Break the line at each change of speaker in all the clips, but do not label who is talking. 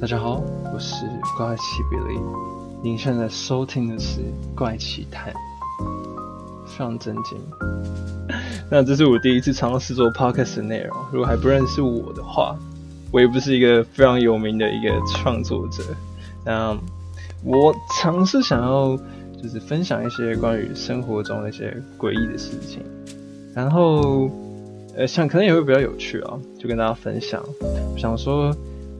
大家好，我是怪奇比利。您现在收听的是《怪奇谈》，非常震惊。那这是我第一次尝试做 podcast 的内容。如果还不认识我的话，我也不是一个非常有名的一个创作者。那我尝试想要就是分享一些关于生活中的一些诡异的事情，然后呃想可能也会比较有趣啊，就跟大家分享。想说。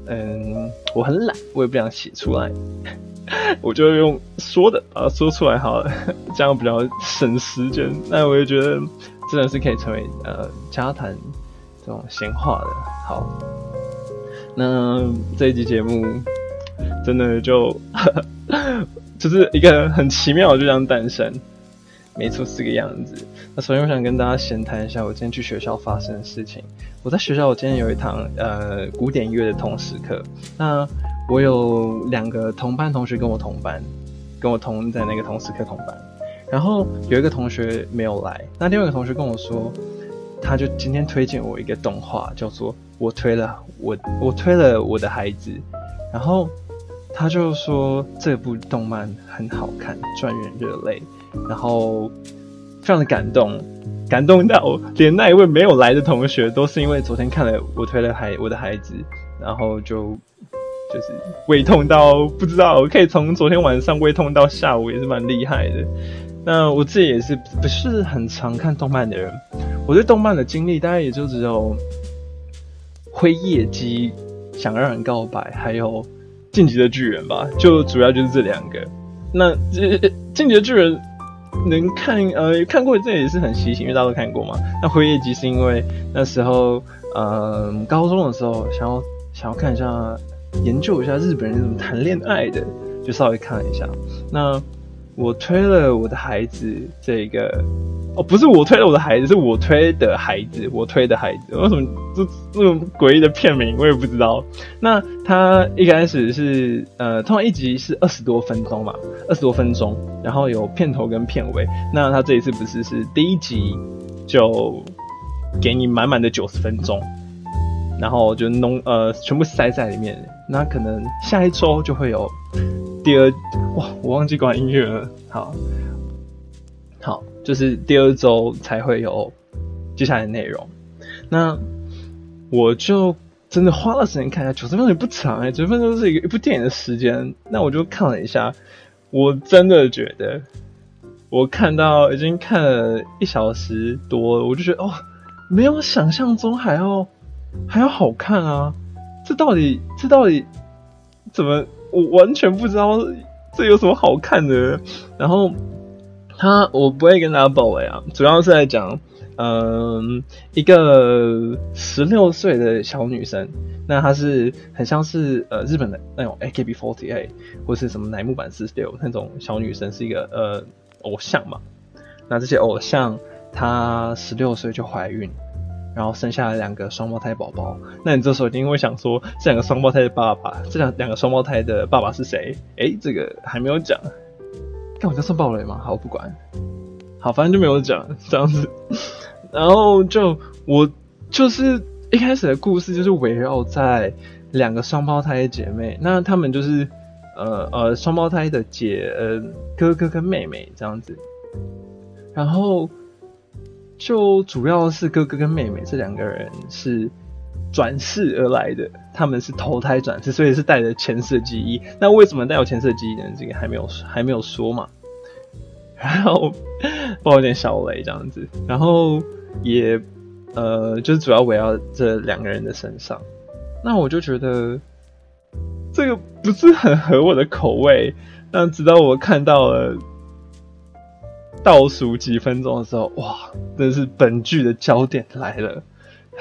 嗯，我很懒，我也不想写出来，我就用说的把它说出来好了，这样比较省时间。那我也觉得真的是可以成为呃家谈这种闲话的。好，那这一集节目真的就 就是一个很奇妙，就这样诞生。没错，是个样子。那首先我想跟大家闲谈一下我今天去学校发生的事情。我在学校，我今天有一堂呃古典音乐的通识课。那我有两个同班同学跟我同班，跟我同在那个通识课同班。然后有一个同学没有来。那另外一个同学跟我说，他就今天推荐我一个动画，叫做《我推了我我推了我的孩子》。然后他就说这部动漫很好看，赚人热泪。然后非常的感动，感动到连那一位没有来的同学，都是因为昨天看了我推了孩我的孩子，然后就就是胃痛到不知道可以从昨天晚上胃痛到下午，也是蛮厉害的。那我自己也是不是很常看动漫的人，我对动漫的经历大概也就只有灰夜姬想让人告白，还有晋级的巨人吧，就主要就是这两个。那晋级的巨人。能看呃看过这也是很稀奇，因为大家都看过嘛。那《辉夜姬》是因为那时候呃高中的时候想要想要看一下研究一下日本人怎么谈恋爱的，就稍微看了一下。那我推了我的孩子这个。不是我推了我的孩子，是我推的孩子，我推的孩子。为什么这这种诡异的片名我也不知道。那他一开始是呃，通常一集是二十多分钟嘛，二十多分钟，然后有片头跟片尾。那他这一次不是是第一集就给你满满的九十分钟，然后就弄呃全部塞在里面。那可能下一周就会有第二哇，我忘记关音乐了。好，好。就是第二周才会有接下来的内容，那我就真的花了时间看一下，九十分钟也不长哎，九十分钟是一个一部电影的时间，那我就看了一下，我真的觉得我看到已经看了一小时多，我就觉得哦，没有想象中还要还要好看啊，这到底这到底怎么？我完全不知道这有什么好看的，然后。他我不会跟大家爆雷啊，主要是在讲，嗯，一个十六岁的小女生，那她是很像是呃日本的那种 AKB48 或是什么乃木坂四十六那种小女生，是一个呃偶像嘛。那这些偶像，她十六岁就怀孕，然后生下了两个双胞胎宝宝。那你这时候一定会想说，这两个双胞胎的爸爸，这两两个双胞胎的爸爸是谁？哎，这个还没有讲。看我这算暴雷吗？好，不管，好，反正就没有讲这样子。然后就我就是一开始的故事就是围绕在两个双胞胎姐妹，那他们就是呃呃双胞胎的姐呃哥哥跟妹妹这样子。然后就主要是哥哥跟妹妹这两个人是转世而来的，他们是投胎转世，所以是带着前世的记忆。那为什么带有前世记忆呢？这个还没有还没有说嘛。然后爆一点小雷这样子，然后也呃，就是主要围绕这两个人的身上。那我就觉得这个不是很合我的口味。那直到我看到了倒数几分钟的时候，哇，真是本剧的焦点来了，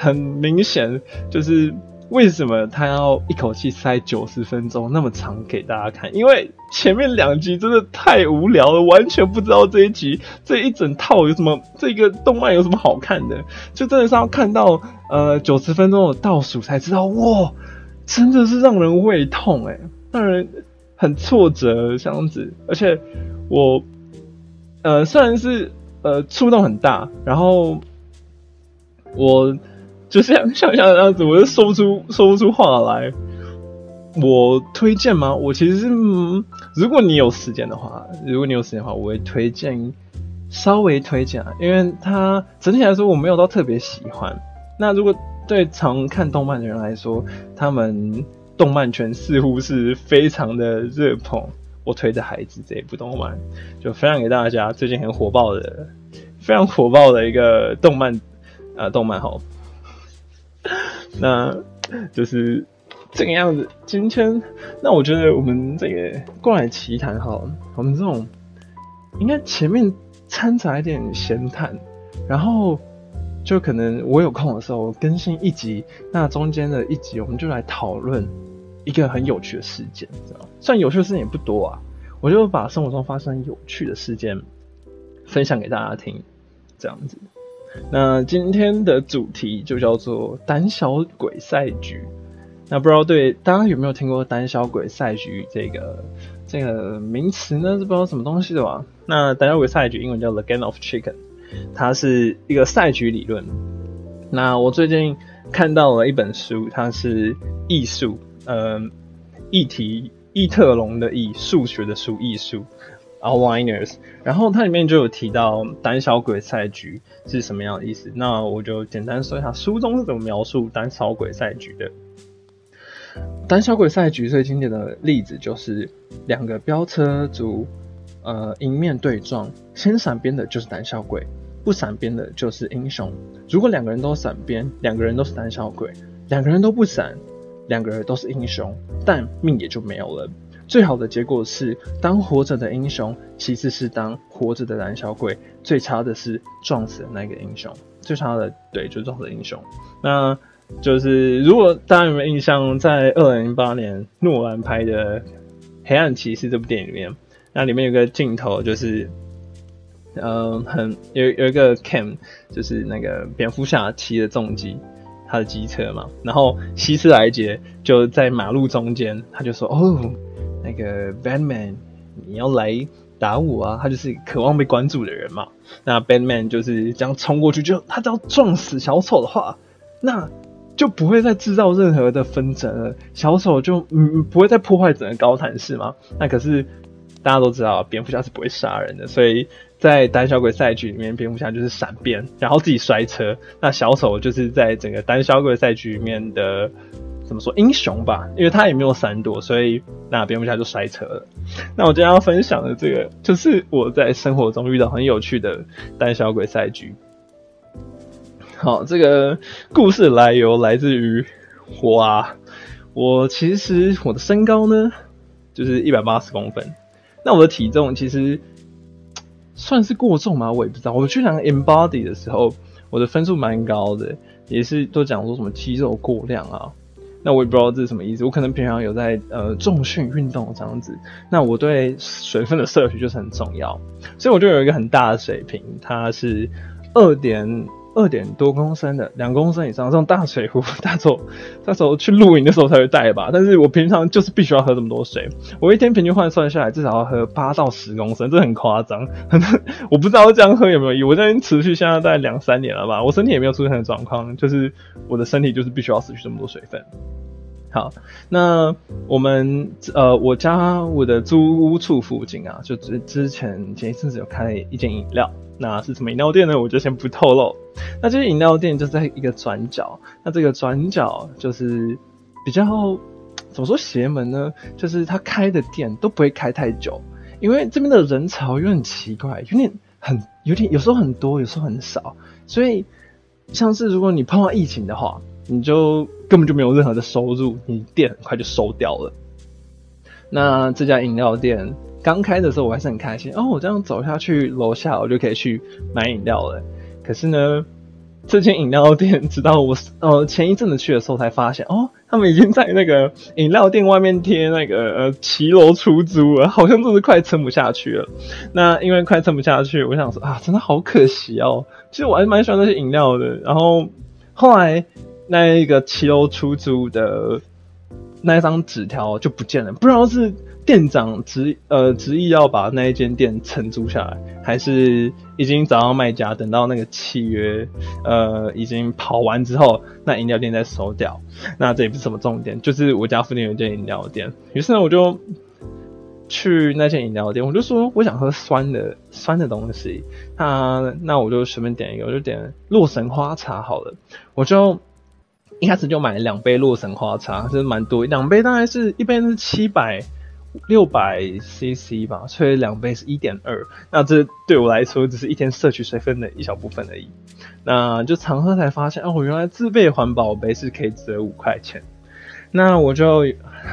很明显就是。为什么他要一口气塞九十分钟那么长给大家看？因为前面两集真的太无聊了，完全不知道这一集这一整套有什么，这个动漫有什么好看的，就真的是要看到呃九十分钟的倒数才知道，哇，真的是让人胃痛哎，让人很挫折这样子。而且我呃虽然是呃触动很大，然后我。就像像像这样子，我就说不出说不出话来。我推荐吗？我其实是，如果你有时间的话，如果你有时间的话，我会推荐，稍微推荐啊，因为它整体来说我没有到特别喜欢。那如果对常看动漫的人来说，他们动漫圈似乎是非常的热捧。我推的孩子这一部动漫，就分享给大家。最近很火爆的，非常火爆的一个动漫，呃，动漫好。那就是这个样子。今天，那我觉得我们这个过来奇谈哈，我们这种应该前面掺杂一点闲谈，然后就可能我有空的时候更新一集，那中间的一集我们就来讨论。一个很有趣的事件，知道算有趣的事件也不多啊，我就把生活中发生有趣的事件分享给大家听，这样子。那今天的主题就叫做“胆小鬼赛局”。那不知道对大家有没有听过“胆小鬼赛局”这个这个名词呢？是不知道什么东西的吧？那胆小鬼赛局英文叫 “The Game of Chicken”，它是一个赛局理论。那我最近看到了一本书，它是艺术。呃，议题伊特龙的议数学的数艺术，outliners，然后它里面就有提到胆小鬼赛局是什么样的意思。那我就简单说一下书中是怎么描述胆小鬼赛局的。胆小鬼赛局最经典的例子就是两个飙车族，呃，迎面对撞，先闪边的就是胆小鬼，不闪边的就是英雄。如果两个人都闪边，两个人都是胆小鬼，两个人都不闪。两个人都是英雄，但命也就没有了。最好的结果是当活着的英雄，其次是当活着的胆小鬼。最差的是撞死的那个英雄。最差的，对，就撞死英雄。那就是如果大家有没有印象，在二零零八年诺兰拍的《黑暗骑士》这部电影里面，那里面有个镜头就是，嗯，很有有一个 cam，就是那个蝙蝠侠骑的重机。他的机车嘛，然后希斯莱杰就在马路中间，他就说：“哦，那个 Batman，你要来打我啊？”他就是渴望被关注的人嘛。那 Batman 就是这样冲过去，就他只要撞死小丑的话，那就不会再制造任何的纷争了。小丑就嗯不会再破坏整个高谭市嘛。那可是大家都知道，蝙蝠侠是不会杀人的，所以。在胆小鬼赛局里面，蝙蝠侠就是闪变，然后自己摔车。那小丑就是在整个胆小鬼赛局里面的怎么说英雄吧？因为他也没有闪躲，所以那蝙蝠侠就摔车了。那我今天要分享的这个，就是我在生活中遇到很有趣的胆小鬼赛局。好，这个故事来由来自于我啊，我其实我的身高呢就是一百八十公分，那我的体重其实。算是过重吗？我也不知道。我去量 embody 的时候，我的分数蛮高的，也是都讲说什么肌肉过量啊。那我也不知道这是什么意思。我可能平常有在呃重训运动这样子。那我对水分的摄取就是很重要，所以我就有一个很大的水瓶，它是二点。二点多公升的，两公升以上这种大水壶，大走大走去露营的时候才会带吧。但是我平常就是必须要喝这么多水，我一天平均换算下来至少要喝八到十公升，这很夸张。我不知道这样喝有没有意义。我这边持续现在大概两三年了吧，我身体也没有出现的状况，就是我的身体就是必须要失去这么多水分。好，那我们呃，我家我的租屋处附近啊，就之之前前一阵子有开一间饮料。那是什么饮料店呢？我就先不透露。那这些饮料店就在一个转角。那这个转角就是比较怎么说邪门呢？就是他开的店都不会开太久，因为这边的人潮有点奇怪，有点很有点有时候很多，有时候很少。所以像是如果你碰到疫情的话，你就根本就没有任何的收入，你店很快就收掉了。那这家饮料店。刚开的时候我还是很开心哦，我这样走下去楼下我就可以去买饮料了。可是呢，这间饮料店直到我呃前一阵子去的时候才发现哦，他们已经在那个饮料店外面贴那个呃骑楼出租了，好像真是快撑不下去了。那因为快撑不下去，我想说啊，真的好可惜哦。其实我还蛮喜欢那些饮料的。然后后来那一个骑楼出租的那一张纸条就不见了，不知道是。店长执呃执意要把那一间店承租下来，还是已经找到卖家，等到那个契约呃已经跑完之后，那饮料店再收掉。那这也不是什么重点，就是我家附近有一间饮料店，于是呢我就去那间饮料店，我就说我想喝酸的酸的东西，那那我就随便点一个，我就点洛神花茶好了，我就。一开始就买了两杯洛神花茶，是蛮多，两杯大概是一杯是七百六百 CC 吧，所以两杯是一点二。那这对我来说只是一天摄取水分的一小部分而已。那就常喝才发现，哦，原来自备环保杯是可以折五块钱。那我就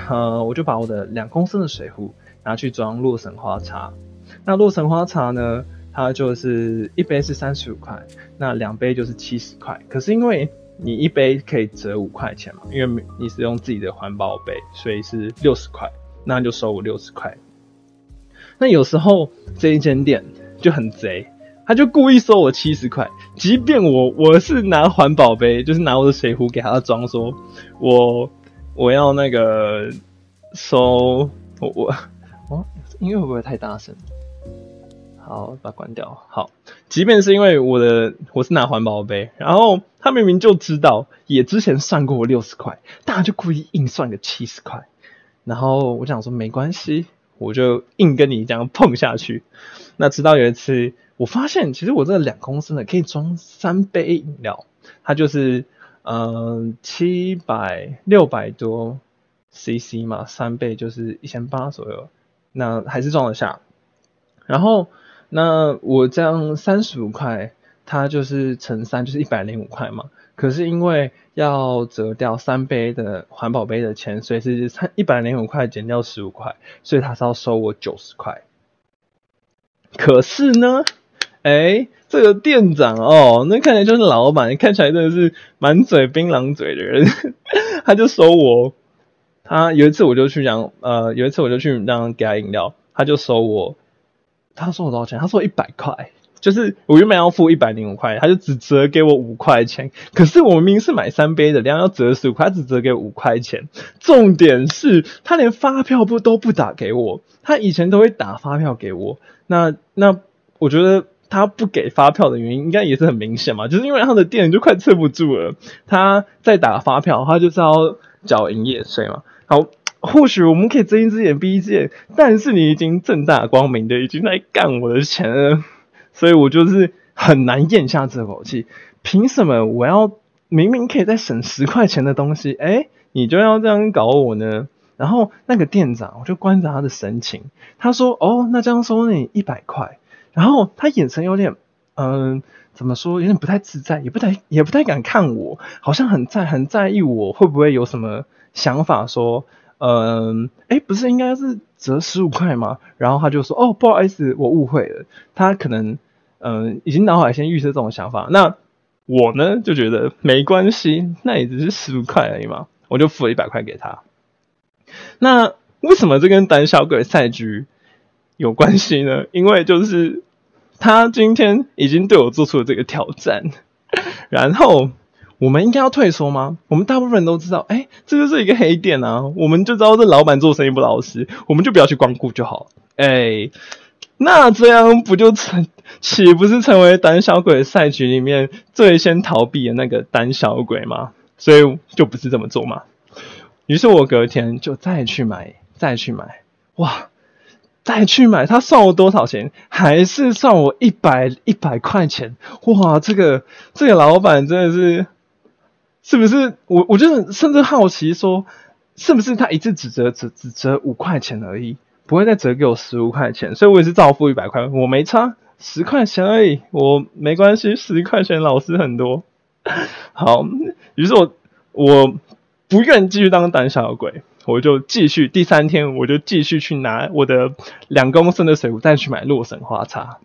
呃，我就把我的两公升的水壶拿去装洛神花茶。那洛神花茶呢，它就是一杯是三十五块，那两杯就是七十块。可是因为你一杯可以折五块钱嘛？因为你是用自己的环保杯，所以是六十块，那就收我六十块。那有时候这一间店就很贼，他就故意收我七十块，即便我我是拿环保杯，就是拿我的水壶给他装，说我我要那个收我我哦，音乐会不会太大声？好，把它关掉。好，即便是因为我的我是拿环保杯，然后他明明就知道，也之前算过我六十块，但他就故意硬算个七十块。然后我想说没关系，我就硬跟你这样碰下去。那直到有一次，我发现其实我这两公升的可以装三杯饮料，它就是嗯七百六百多 CC 嘛，三倍就是一千八左右，那还是装得下。然后。那我这样三十五块，它就是乘三，就是一百零五块嘛。可是因为要折掉三杯的环保杯的钱，所以是三一百零五块减掉十五块，所以他是要收我九十块。可是呢，哎，这个店长哦，那看起来就是老板，看起来真的是满嘴槟榔嘴的人，他就收我。他有一次我就去让，呃，有一次我就去让给他饮料，他就收我。他说我多少钱？他说一百块，就是我原本要付一百零五块，他就只折给我五块钱。可是我明明是买三杯的量，要折十五块，他只折给五块钱。重点是他连发票不都不打给我，他以前都会打发票给我。那那我觉得他不给发票的原因，应该也是很明显嘛，就是因为他的店就快撑不住了。他在打发票，他就是要缴营业税嘛。好。或许我们可以睁一只眼闭一只眼，但是你已经正大光明的已经在干我的钱了，所以我就是很难咽下这口气。凭什么我要明明可以再省十块钱的东西，哎，你就要这样搞我呢？然后那个店长，我就观察他的神情，他说：“哦，那这样收你一百块。”然后他眼神有点，嗯，怎么说？有点不太自在，也不太也不太敢看我，好像很在很在意我会不会有什么想法说。嗯，哎，不是应该是折十五块吗？然后他就说：“哦，不好意思，我误会了。”他可能嗯，已经脑海先预设这种想法。那我呢，就觉得没关系，那也只是十五块而已嘛，我就付了一百块给他。那为什么这跟胆小鬼赛局有关系呢？因为就是他今天已经对我做出了这个挑战，然后。我们应该要退缩吗？我们大部分人都知道，哎，这就是一个黑店啊，我们就知道这老板做生意不老实，我们就不要去光顾就好。哎，那这样不就成，岂不是成为胆小鬼赛局里面最先逃避的那个胆小鬼吗？所以就不是这么做嘛。于是我隔天就再去买，再去买，哇，再去买，他算我多少钱？还是算我一百一百块钱？哇，这个这个老板真的是。是不是我？我就甚至好奇说，是不是他一次只折只只折五块钱而已，不会再折给我十五块钱？所以我也是照付一百块，我没差十块钱而已，我没关系，十块钱老师很多。好，于是我我不愿继续当胆小鬼，我就继续第三天，我就继续去拿我的两公升的水壶，再去买洛神花茶。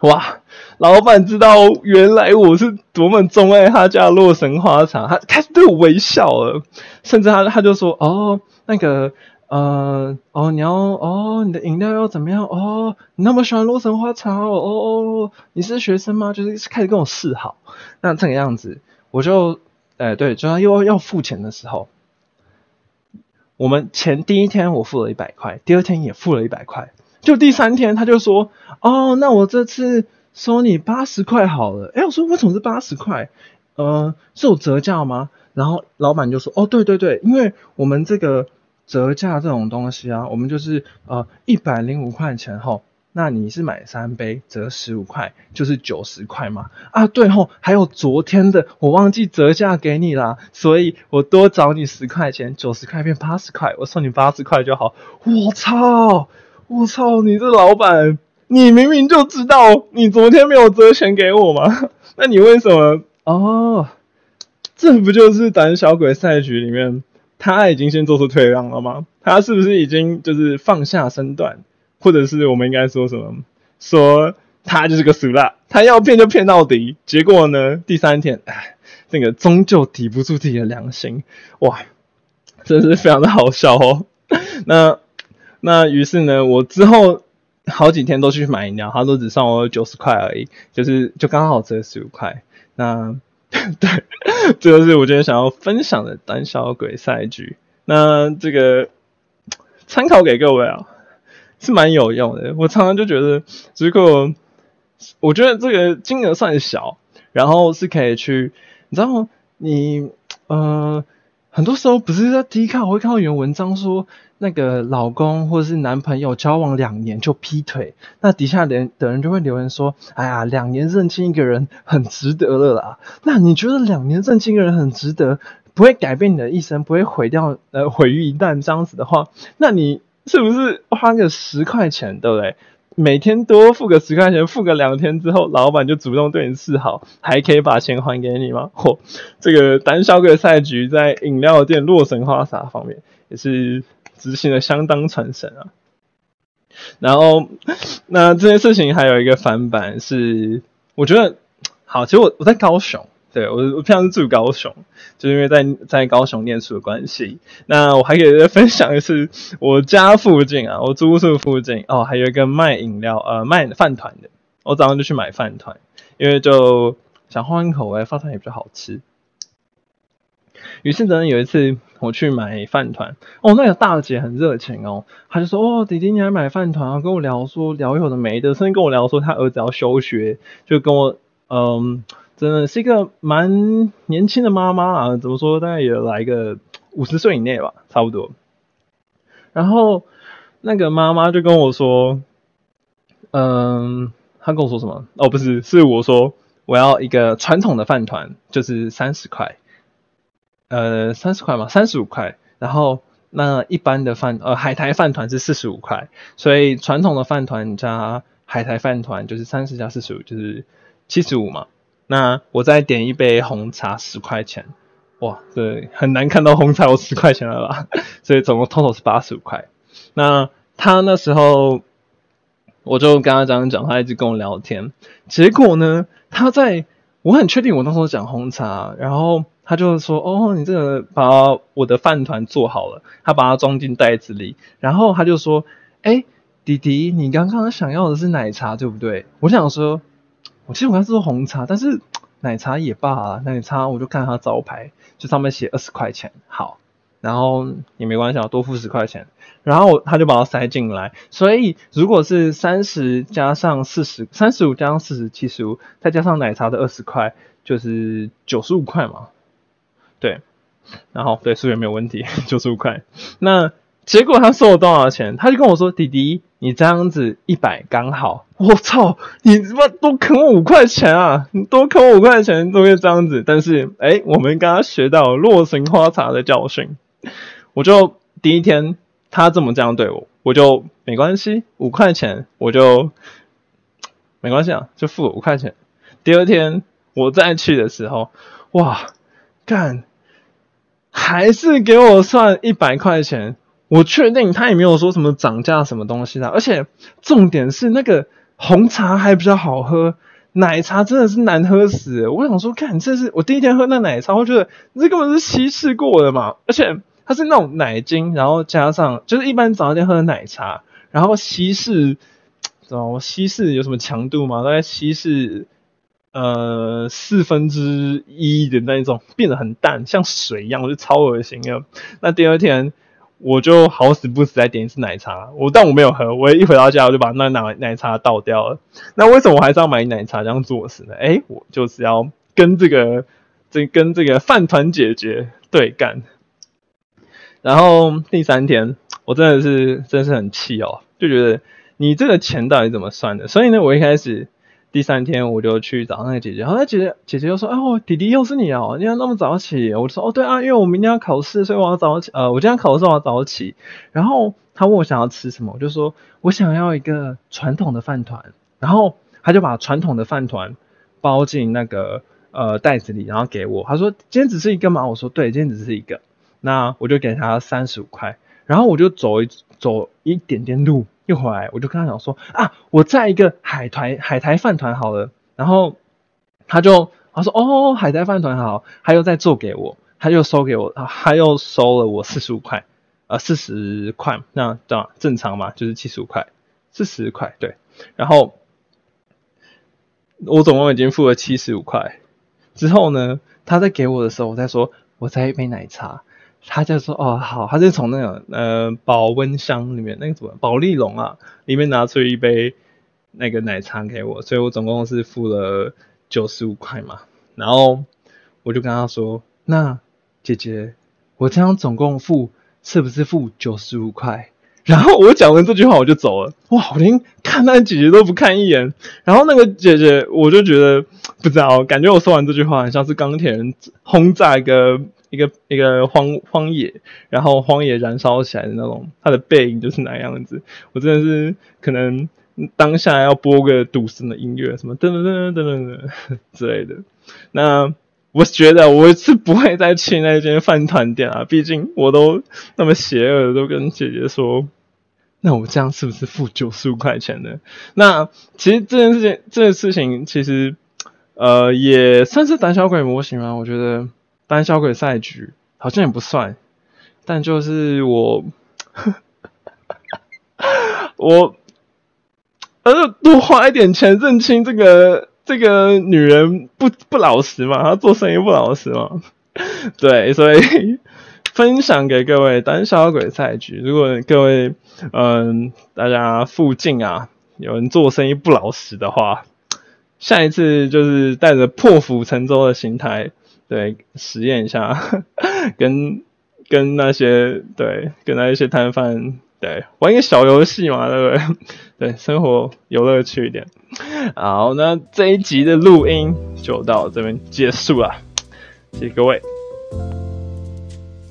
哇！老板知道原来我是多么钟爱他家洛神花茶，他开始对我微笑了，甚至他他就说：“哦，那个，呃，哦，你要，哦，你的饮料要怎么样？哦，你那么喜欢洛神花茶哦，哦哦，你是学生吗？就是开始跟我示好。那这个样子，我就，哎，对，就要又要付钱的时候，我们前第一天我付了一百块，第二天也付了一百块，就第三天他就说，哦，那我这次收你八十块好了。哎，我说为什么是八十块？呃，是有折价吗？然后老板就说，哦，对对对，因为我们这个折价这种东西啊，我们就是呃一百零五块钱后。那你是买三杯折十五块，就是九十块嘛？啊，对吼，还有昨天的我忘记折价给你啦，所以我多找你十块钱，九十块变八十块，我送你八十块就好。我操，我操，你这老板，你明明就知道你昨天没有折钱给我吗？那你为什么？哦，这不就是胆小鬼赛局里面他已经先做出退让了吗？他是不是已经就是放下身段？或者是我们应该说什么？说他就是个俗辣，他要骗就骗到底。结果呢，第三天，哎，那个终究抵不住自己的良心，哇，真是非常的好笑哦。那那于是呢，我之后好几天都去买饮料，他都只算我九十块而已，就是就刚好折十五块。那 对，这就是我今天想要分享的胆小鬼赛局。那这个参考给各位啊。是蛮有用的，我常常就觉得，如果我觉得这个金额算小，然后是可以去，你知道，你嗯，很多时候不是在低看，我会看到有文章说，那个老公或者是男朋友交往两年就劈腿，那底下人的人就会留言说，哎呀，两年认清一个人很值得了啦。那你觉得两年认清一个人很值得，不会改变你的一生，不会毁掉呃毁于一旦这样子的话，那你。是不是花个十块钱，对不对？每天多付个十块钱，付个两天之后，老板就主动对你示好，还可以把钱还给你吗？嚯，这个胆小鬼赛局在饮料店洛神花洒方面也是执行的相当传神啊。然后，那这件事情还有一个反版是，我觉得好，其实我我在高雄。对我，我平常是住高雄，就是因为在在高雄念书的关系。那我还可以再分享一次，我家附近啊，我住宿附近哦，还有一个卖饮料呃卖饭团的。我早上就去买饭团，因为就想换口味，饭团也比较好吃。于是呢，有一次我去买饭团，哦，那个大姐很热情哦，她就说：“哦，弟弟你来买饭团啊？”跟我聊说聊有的没的，甚至跟我聊说他儿子要休学，就跟我嗯。真的是一个蛮年轻的妈妈啊，怎么说？大概也来个五十岁以内吧，差不多。然后那个妈妈就跟我说，嗯，她跟我说什么？哦，不是，是我说我要一个传统的饭团，就是三十块，呃，三十块嘛，三十五块。然后那一般的饭，呃，海苔饭团是四十五块，所以传统的饭团加海苔饭团就是三十加四十五，就是七十五嘛。那我再点一杯红茶十块钱，哇，对，很难看到红茶有十块钱了吧？所以总共 total 是八十五块。那他那时候我就跟他这样讲，他一直跟我聊天。结果呢，他在我很确定我那时候讲红茶，然后他就说：“哦，你这个把我的饭团做好了。”他把它装进袋子里，然后他就说：“哎，弟弟，你刚刚想要的是奶茶对不对？”我想说。我其实我刚是说红茶，但是奶茶也罢啊。奶茶我就看它招牌，就上面写二十块钱，好，然后也没关系，多付十块钱。然后他就把它塞进来，所以如果是三十加上四十，三十五加上四十，七十五，再加上奶茶的二十块，就是九十五块嘛。对，然后对数学没有问题，九十五块。那结果他收了多少钱？他就跟我说：“弟弟。”你这样子一百刚好，我操！你他妈多坑我五块钱啊！你多坑我五块钱都会这样子，但是哎，我们刚刚学到洛神花茶的教训，我就第一天他这么这样对我，我就没关系，五块钱我就没关系啊，就付五块钱。第二天我再去的时候，哇，干，还是给我算一百块钱。我确定他也没有说什么涨价什么东西的，而且重点是那个红茶还比较好喝，奶茶真的是难喝死。我想说，看这是我第一天喝那奶茶，我觉得这根本是稀释过的嘛，而且它是那种奶精，然后加上就是一般早上店喝的奶茶，然后稀释，知道稀释有什么强度吗？大概稀释呃四分之一的那一种，变得很淡，像水一样，我就超恶心啊。那第二天。我就好死不死再点一次奶茶，我但我没有喝，我一回到家我就把那奶奶茶倒掉了。那为什么我还是要买奶茶这样做事呢？哎，我就是要跟这个这跟这个饭团姐姐对干。然后第三天，我真的是真是很气哦，就觉得你这个钱到底怎么算的？所以呢，我一开始。第三天我就去找那个姐姐，然后那姐姐姐姐就说：“哦，弟弟又是你哦，你要那么早起？”我就说：“哦，对啊，因为我明天要考试，所以我要早起。呃，我今天考试我要早起。”然后他问我想要吃什么，我就说：“我想要一个传统的饭团。”然后他就把传统的饭团包进那个呃袋子里，然后给我。他说：“今天只是一个吗？”我说：“对，今天只是一个。”那我就给他三十五块，然后我就走一走一点点路。一回来，我就跟他讲说啊，我在一个海苔海苔饭团好了，然后他就他说哦，海苔饭团好，他又再做给我，他又收给我，他又收了我四十五块，呃，四十块，那这样正常嘛，就是七十五块，四十块对，然后我总共已经付了七十五块，之后呢，他在给我的时候，我再说我再一杯奶茶。他就说：“哦，好。”他就从那个呃保温箱里面，那个什么保利龙啊，里面拿出一杯那个奶茶给我，所以我总共是付了九十五块嘛。然后我就跟他说：“那姐姐，我这样总共付是不是付九十五块？”然后我讲完这句话我就走了。哇，我连看那姐姐都不看一眼。然后那个姐姐，我就觉得不知道，感觉我说完这句话，很像是钢铁人轰炸一个。一个一个荒荒野，然后荒野燃烧起来的那种，它的背影就是那样子。我真的是可能当下要播个赌神的音乐，什么噔噔噔噔噔噔之类的。那我觉得我是不会再去那间饭团店啊，毕竟我都那么邪恶，都跟姐姐说，那我这样是不是付九十五块钱呢？那其实这件事情，这件事情其实呃也算是胆小鬼模型啊，我觉得。胆小鬼赛局好像也不算，但就是我，我，呃，多花一点钱认清这个这个女人不不老实嘛，她做生意不老实嘛，对，所以 分享给各位胆小鬼赛局，如果各位嗯大家附近啊有人做生意不老实的话，下一次就是带着破釜沉舟的心态。对，实验一下，跟跟那些对，跟那一些摊贩对玩一个小游戏嘛，对不对？对，生活有乐趣一点。好，那这一集的录音就到这边结束了，谢谢各位。